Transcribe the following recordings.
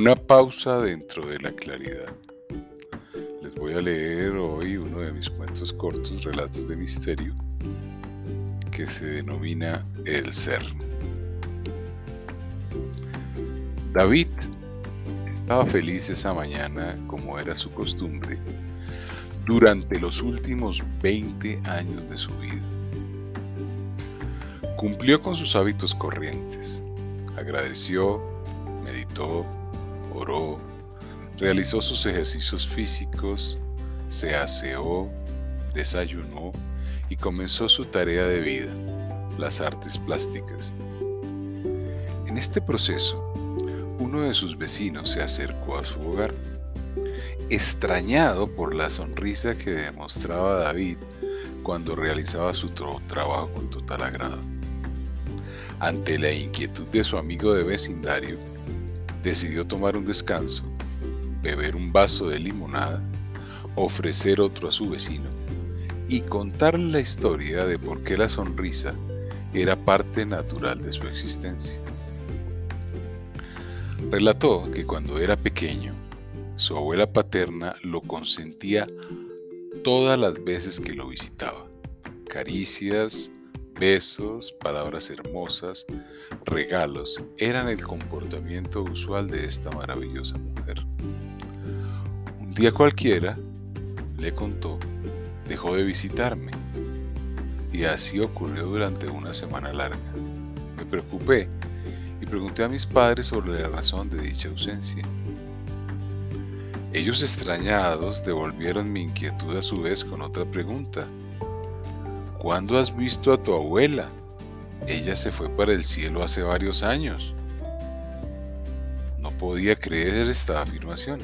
Una pausa dentro de la claridad. Les voy a leer hoy uno de mis cuentos cortos, relatos de misterio, que se denomina El Ser. David estaba feliz esa mañana como era su costumbre durante los últimos 20 años de su vida. Cumplió con sus hábitos corrientes, agradeció, meditó, oró, realizó sus ejercicios físicos, se aseó, desayunó y comenzó su tarea de vida, las artes plásticas. En este proceso, uno de sus vecinos se acercó a su hogar, extrañado por la sonrisa que demostraba David cuando realizaba su trabajo con total agrado. Ante la inquietud de su amigo de vecindario, decidió tomar un descanso, beber un vaso de limonada, ofrecer otro a su vecino y contarle la historia de por qué la sonrisa era parte natural de su existencia. Relató que cuando era pequeño, su abuela paterna lo consentía todas las veces que lo visitaba. Caricias, besos, palabras hermosas, regalos eran el comportamiento usual de esta maravillosa mujer. Un día cualquiera, le contó, dejó de visitarme. Y así ocurrió durante una semana larga. Me preocupé y pregunté a mis padres sobre la razón de dicha ausencia. Ellos extrañados devolvieron mi inquietud a su vez con otra pregunta. ¿Cuándo has visto a tu abuela? Ella se fue para el cielo hace varios años. No podía creer esta afirmación.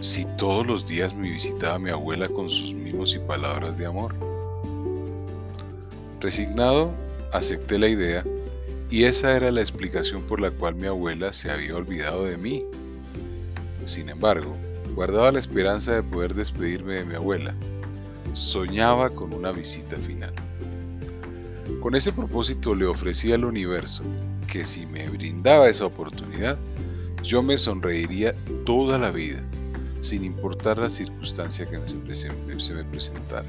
Si todos los días me visitaba mi abuela con sus mimos y palabras de amor. Resignado, acepté la idea y esa era la explicación por la cual mi abuela se había olvidado de mí. Sin embargo, guardaba la esperanza de poder despedirme de mi abuela. Soñaba con una visita final. Con ese propósito le ofrecí al universo que si me brindaba esa oportunidad, yo me sonreiría toda la vida, sin importar la circunstancia que se me presentara.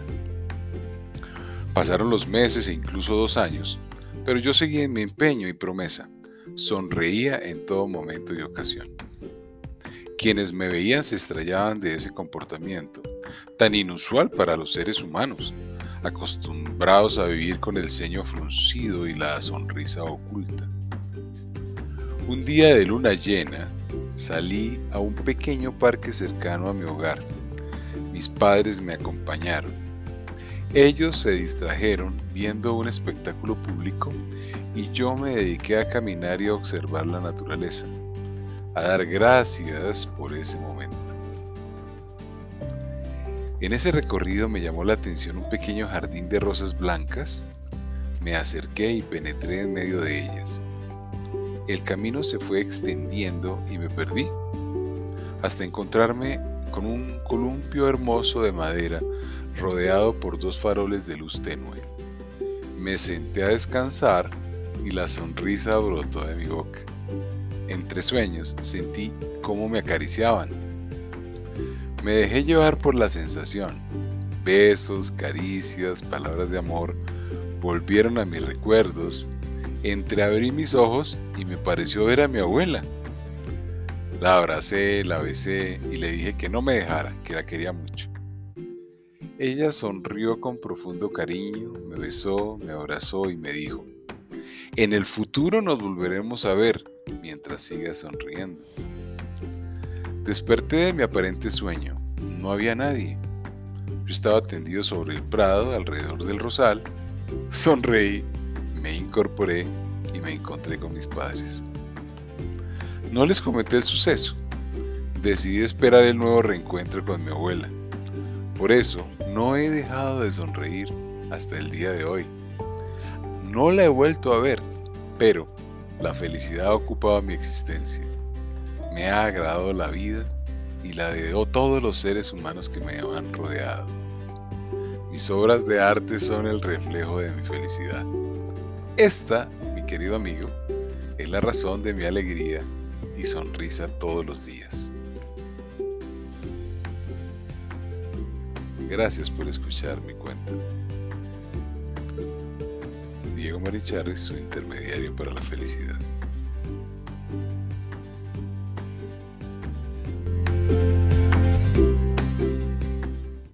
Pasaron los meses e incluso dos años, pero yo seguía en mi empeño y promesa. Sonreía en todo momento y ocasión. Quienes me veían se estrellaban de ese comportamiento, tan inusual para los seres humanos, acostumbrados a vivir con el ceño fruncido y la sonrisa oculta. Un día de luna llena, salí a un pequeño parque cercano a mi hogar. Mis padres me acompañaron. Ellos se distrajeron viendo un espectáculo público y yo me dediqué a caminar y a observar la naturaleza, a dar gracias por ese momento. En ese recorrido me llamó la atención un pequeño jardín de rosas blancas. Me acerqué y penetré en medio de ellas. El camino se fue extendiendo y me perdí, hasta encontrarme con un columpio hermoso de madera rodeado por dos faroles de luz tenue. Me senté a descansar y la sonrisa brotó de mi boca. Entre sueños sentí cómo me acariciaban. Me dejé llevar por la sensación. Besos, caricias, palabras de amor volvieron a mis recuerdos. Entreabrí mis ojos y me pareció ver a mi abuela. La abracé, la besé y le dije que no me dejara, que la quería mucho. Ella sonrió con profundo cariño, me besó, me abrazó y me dijo, en el futuro nos volveremos a ver mientras sigas sonriendo. Desperté de mi aparente sueño. No había nadie. Yo estaba tendido sobre el prado alrededor del rosal. Sonreí, me incorporé y me encontré con mis padres. No les comenté el suceso. Decidí esperar el nuevo reencuentro con mi abuela. Por eso no he dejado de sonreír hasta el día de hoy. No la he vuelto a ver, pero la felicidad ha ocupado mi existencia. Me ha agradado la vida y la de todos los seres humanos que me han rodeado. Mis obras de arte son el reflejo de mi felicidad. Esta, mi querido amigo, es la razón de mi alegría y sonrisa todos los días. Gracias por escuchar mi cuento. Diego Marichares, su intermediario para la felicidad.